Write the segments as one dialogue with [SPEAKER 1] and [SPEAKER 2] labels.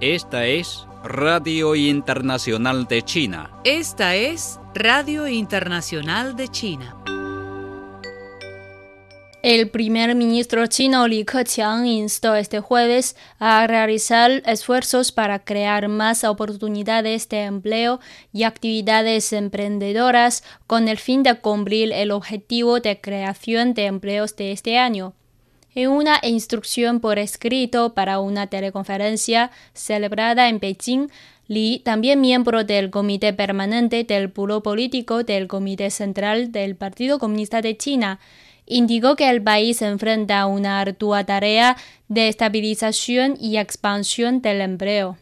[SPEAKER 1] Esta es Radio Internacional de China.
[SPEAKER 2] Esta es Radio Internacional de China.
[SPEAKER 3] El primer ministro chino Li Keqiang instó este jueves a realizar esfuerzos para crear más oportunidades de empleo y actividades emprendedoras con el fin de cumplir el objetivo de creación de empleos de este año. En una instrucción por escrito para una teleconferencia celebrada en Beijing, Li, también miembro del Comité Permanente del Puro Político del Comité Central del Partido Comunista de China, indicó que el país enfrenta una ardua tarea de estabilización y expansión del empleo.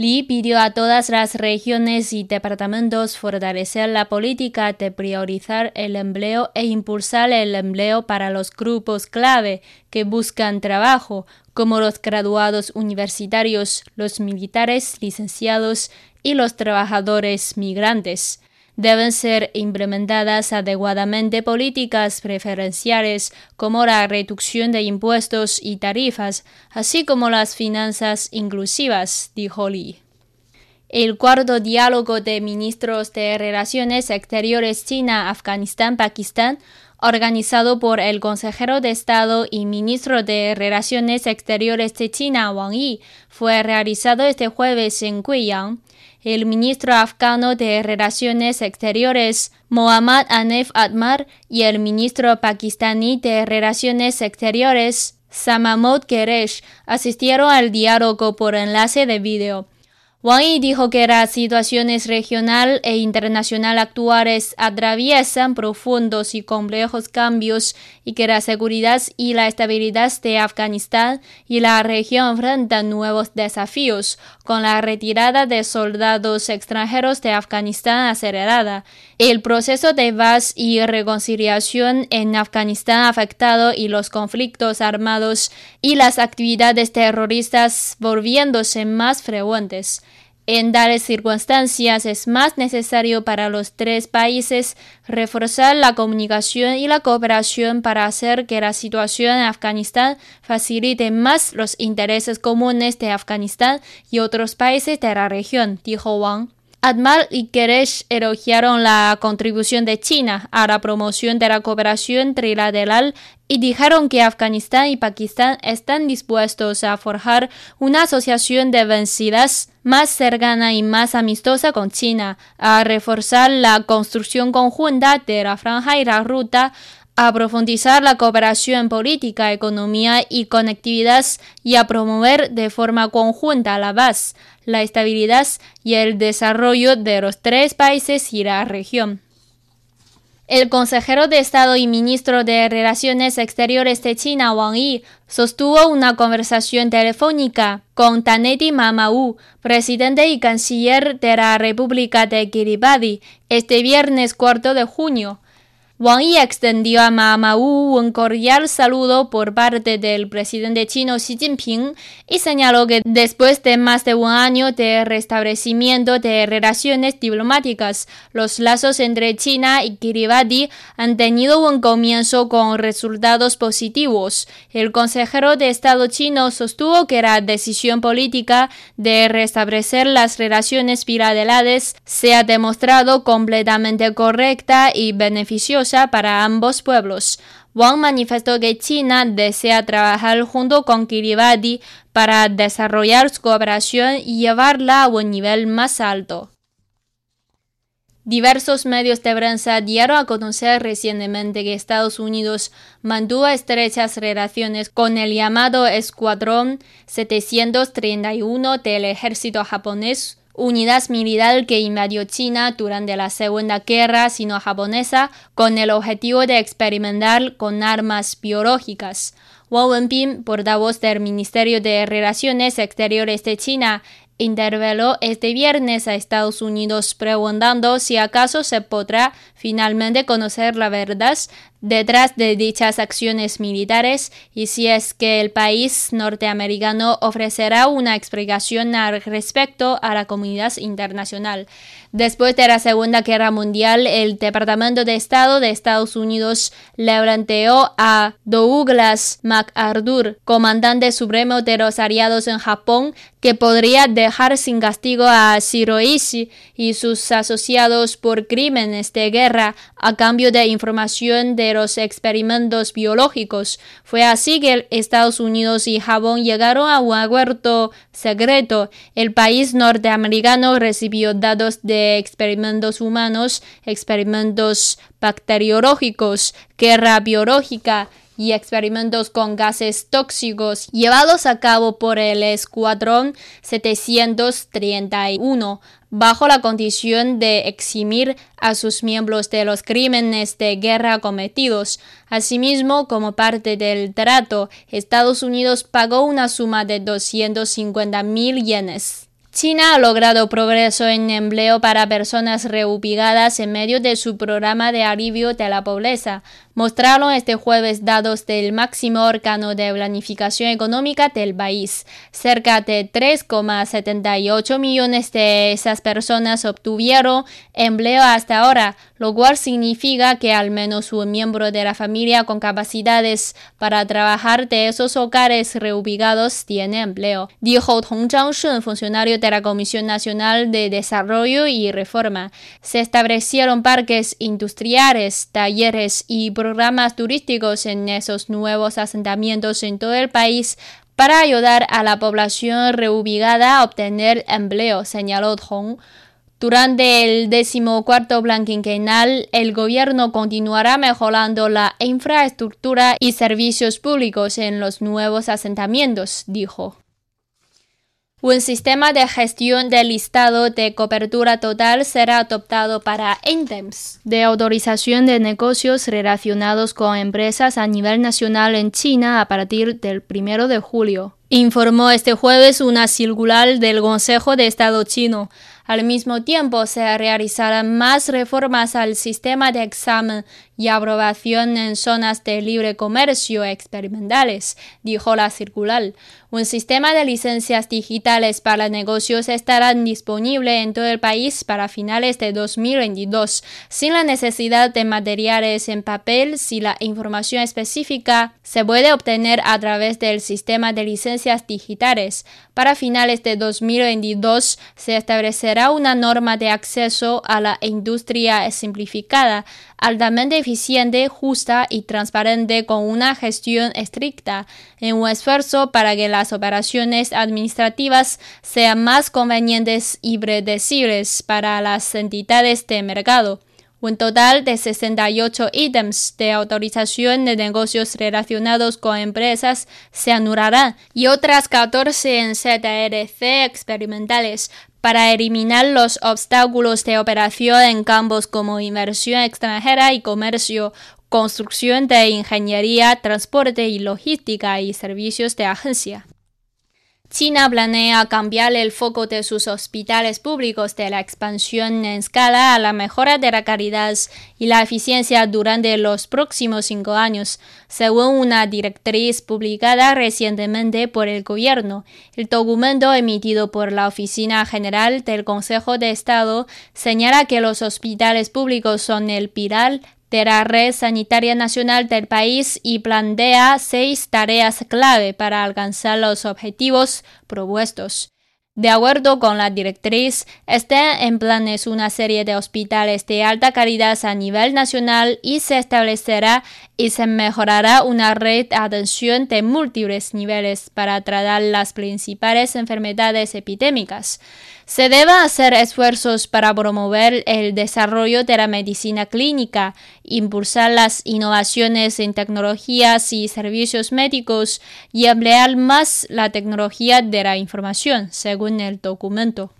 [SPEAKER 3] Li pidió a todas las regiones y departamentos fortalecer la política de priorizar el empleo e impulsar el empleo para los grupos clave que buscan trabajo, como los graduados universitarios, los militares licenciados y los trabajadores migrantes deben ser implementadas adecuadamente políticas preferenciales como la reducción de impuestos y tarifas, así como las finanzas inclusivas, dijo Li. El cuarto diálogo de ministros de Relaciones Exteriores China-Afganistán-Pakistán, organizado por el consejero de Estado y ministro de Relaciones Exteriores de China, Wang Yi, fue realizado este jueves en Guiyang el ministro afgano de Relaciones Exteriores, Mohammad Anef Atmar, y el ministro pakistaní de Relaciones Exteriores, Samamod Quresh, asistieron al diálogo por enlace de vídeo. Wang Yi dijo que las situaciones regional e internacional actuales atraviesan profundos y complejos cambios y que la seguridad y la estabilidad de Afganistán y la región enfrentan nuevos desafíos, con la retirada de soldados extranjeros de Afganistán acelerada, el proceso de paz y reconciliación en Afganistán afectado y los conflictos armados y las actividades terroristas volviéndose más frecuentes. En tales circunstancias es más necesario para los tres países reforzar la comunicación y la cooperación para hacer que la situación en Afganistán facilite más los intereses comunes de Afganistán y otros países de la región, dijo Wang. Admal y Queresh elogiaron la contribución de China a la promoción de la cooperación trilateral y dijeron que Afganistán y Pakistán están dispuestos a forjar una asociación de vencidas más cercana y más amistosa con China, a reforzar la construcción conjunta de la franja y la ruta, a profundizar la cooperación política, economía y conectividad y a promover de forma conjunta la paz, la estabilidad y el desarrollo de los tres países y la región. El consejero de Estado y ministro de Relaciones Exteriores de China, Wang Yi, sostuvo una conversación telefónica con Taneti Mamau, presidente y canciller de la República de Kiribati, este viernes 4 de junio. Wang Yi extendió a Mamau un cordial saludo por parte del presidente chino Xi Jinping y señaló que después de más de un año de restablecimiento de relaciones diplomáticas, los lazos entre China y Kiribati han tenido un comienzo con resultados positivos. El consejero de Estado chino sostuvo que la decisión política de restablecer las relaciones bilaterales se ha demostrado completamente correcta y beneficiosa para ambos pueblos. Wang manifestó que China desea trabajar junto con Kiribati para desarrollar su cooperación y llevarla a un nivel más alto. Diversos medios de prensa dieron a conocer recientemente que Estados Unidos mantuvo estrechas relaciones con el llamado Escuadrón 731 del ejército japonés unidad militar que invadió China durante la Segunda Guerra Sino-Japonesa con el objetivo de experimentar con armas biológicas. Wang Wenbin, portavoz del Ministerio de Relaciones Exteriores de China, interveló este viernes a Estados Unidos preguntando si acaso se podrá finalmente conocer la verdad detrás de dichas acciones militares y si es que el país norteamericano ofrecerá una explicación al respecto a la comunidad internacional. Después de la Segunda Guerra Mundial, el Departamento de Estado de Estados Unidos le planteó a Douglas MacArthur, comandante supremo de los aliados en Japón, que podría dejar sin castigo a Shiroishi y sus asociados por crímenes de guerra a cambio de información de los experimentos biológicos. Fue así que Estados Unidos y Japón llegaron a un acuerdo secreto. El país norteamericano recibió datos de experimentos humanos, experimentos bacteriológicos, guerra biológica, y experimentos con gases tóxicos llevados a cabo por el Escuadrón 731 bajo la condición de eximir a sus miembros de los crímenes de guerra cometidos. Asimismo, como parte del trato, Estados Unidos pagó una suma de 250 mil yenes. China ha logrado progreso en empleo para personas reubicadas en medio de su programa de alivio de la pobreza, mostraron este jueves datos del máximo órgano de planificación económica del país. Cerca de 3,78 millones de esas personas obtuvieron empleo hasta ahora, lo cual significa que al menos un miembro de la familia con capacidades para trabajar de esos hogares reubicados tiene empleo, dijo Tong Zhangshun, funcionario de la Comisión Nacional de Desarrollo y Reforma. Se establecieron parques industriales, talleres y programas turísticos en esos nuevos asentamientos en todo el país para ayudar a la población reubicada a obtener empleo, señaló Tong. Durante el decimocuarto plan quinquenal, el gobierno continuará mejorando la infraestructura y servicios públicos en los nuevos asentamientos, dijo. Un sistema de gestión del listado de cobertura total será adoptado para INTEMS, de autorización de negocios relacionados con empresas a nivel nacional en China a partir del 1 de julio. Informó este jueves una circular del Consejo de Estado chino. Al mismo tiempo, se realizarán más reformas al sistema de examen y aprobación en zonas de libre comercio experimentales, dijo la circular. Un sistema de licencias digitales para negocios estará disponible en todo el país para finales de 2022, sin la necesidad de materiales en papel si la información específica se puede obtener a través del sistema de licencias digitales. Para finales de 2022 se establecerá una norma de acceso a la industria simplificada altamente eficiente, justa y transparente con una gestión estricta, en un esfuerzo para que las operaciones administrativas sean más convenientes y predecibles para las entidades de mercado. Un total de 68 ítems de autorización de negocios relacionados con empresas se anularán y otras 14 en ZRC experimentales para eliminar los obstáculos de operación en campos como inversión extranjera y comercio, construcción de ingeniería, transporte y logística y servicios de agencia. China planea cambiar el foco de sus hospitales públicos de la expansión en escala a la mejora de la calidad y la eficiencia durante los próximos cinco años, según una directriz publicada recientemente por el gobierno. El documento emitido por la Oficina General del Consejo de Estado señala que los hospitales públicos son el pilar de la red sanitaria nacional del país y plantea seis tareas clave para alcanzar los objetivos propuestos. De acuerdo con la directriz, está en planes una serie de hospitales de alta calidad a nivel nacional y se establecerá y se mejorará una red de atención de múltiples niveles para tratar las principales enfermedades epidémicas. Se deben hacer esfuerzos para promover el desarrollo de la medicina clínica, impulsar las innovaciones en tecnologías y servicios médicos y emplear más la tecnología de la información, según el documento.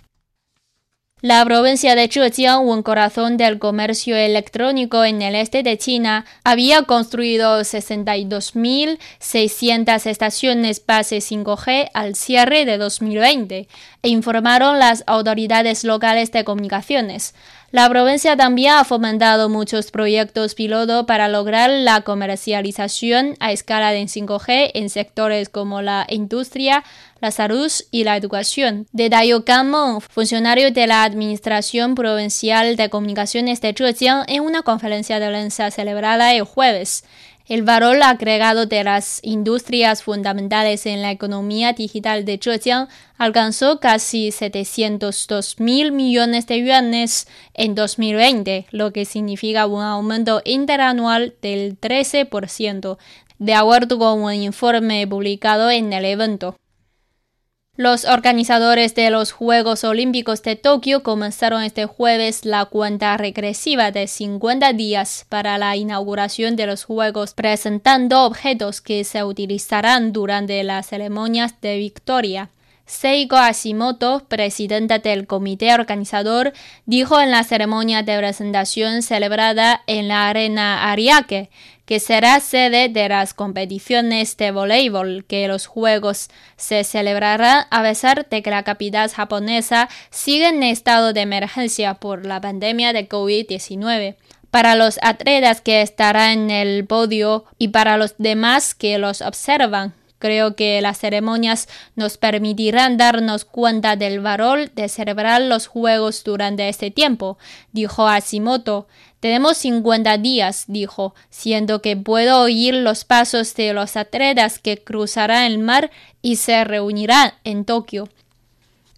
[SPEAKER 3] La provincia de Zhejiang, un corazón del comercio electrónico en el este de China, había construido 62.600 estaciones base 5G al cierre de 2020, informaron las autoridades locales de comunicaciones. La provincia también ha fomentado muchos proyectos piloto para lograr la comercialización a escala de 5G en sectores como la industria, la salud y la educación. Detalló Gang funcionario de la Administración Provincial de Comunicaciones de Zhejiang, en una conferencia de prensa celebrada el jueves. El valor agregado de las industrias fundamentales en la economía digital de Zhejiang alcanzó casi 702 mil millones de yuanes en 2020, lo que significa un aumento interanual del 13%, de acuerdo con un informe publicado en el evento. Los organizadores de los Juegos Olímpicos de Tokio comenzaron este jueves la cuenta regresiva de 50 días para la inauguración de los Juegos, presentando objetos que se utilizarán durante las ceremonias de victoria. Seiko Hashimoto, presidenta del comité organizador, dijo en la ceremonia de presentación celebrada en la arena Ariake que será sede de las competiciones de voleibol que los Juegos se celebrarán a pesar de que la capital japonesa sigue en estado de emergencia por la pandemia de COVID-19 para los atletas que estarán en el podio y para los demás que los observan. Creo que las ceremonias nos permitirán darnos cuenta del valor de celebrar los Juegos durante este tiempo, dijo Hashimoto. Tenemos 50 días, dijo, siendo que puedo oír los pasos de los atletas que cruzarán el mar y se reunirán en Tokio.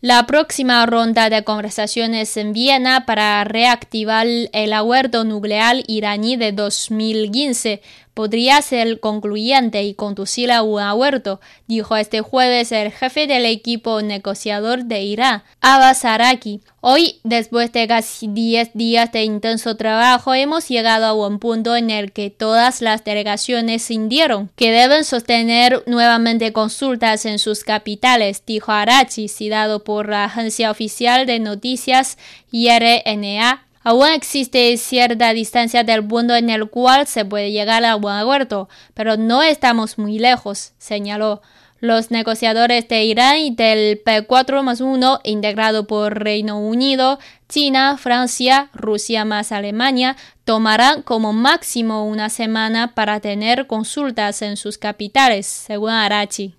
[SPEAKER 3] La próxima ronda de conversaciones en Viena para reactivar el acuerdo nuclear iraní de 2015 podría ser concluyente y conducir a un acuerdo, dijo este jueves el jefe del equipo negociador de Irán, Abbas Araki. Hoy, después de casi 10 días de intenso trabajo, hemos llegado a un punto en el que todas las delegaciones sintieron que deben sostener nuevamente consultas en sus capitales, dijo Arachi, citado por la agencia oficial de noticias IRNA Aún existe cierta distancia del mundo en el cual se puede llegar a buen acuerdo, pero no estamos muy lejos, señaló. Los negociadores de Irán y del P4 más 1, integrado por Reino Unido, China, Francia, Rusia más Alemania, tomarán como máximo una semana para tener consultas en sus capitales, según Arachi.